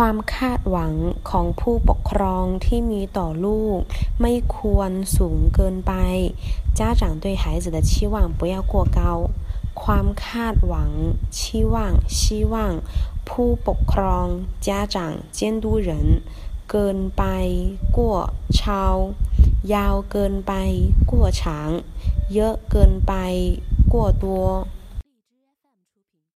ความคาดหวังของผู้ปกครองที่มีต่อลูก ไม่ควรสูงเกินไป家长对孩子的期望不要过高ความคาดหวัง期望希望ผู้ปกครอง家长监督人เกินไป过超ยาวเกินไป过长เยอะเกินไป过多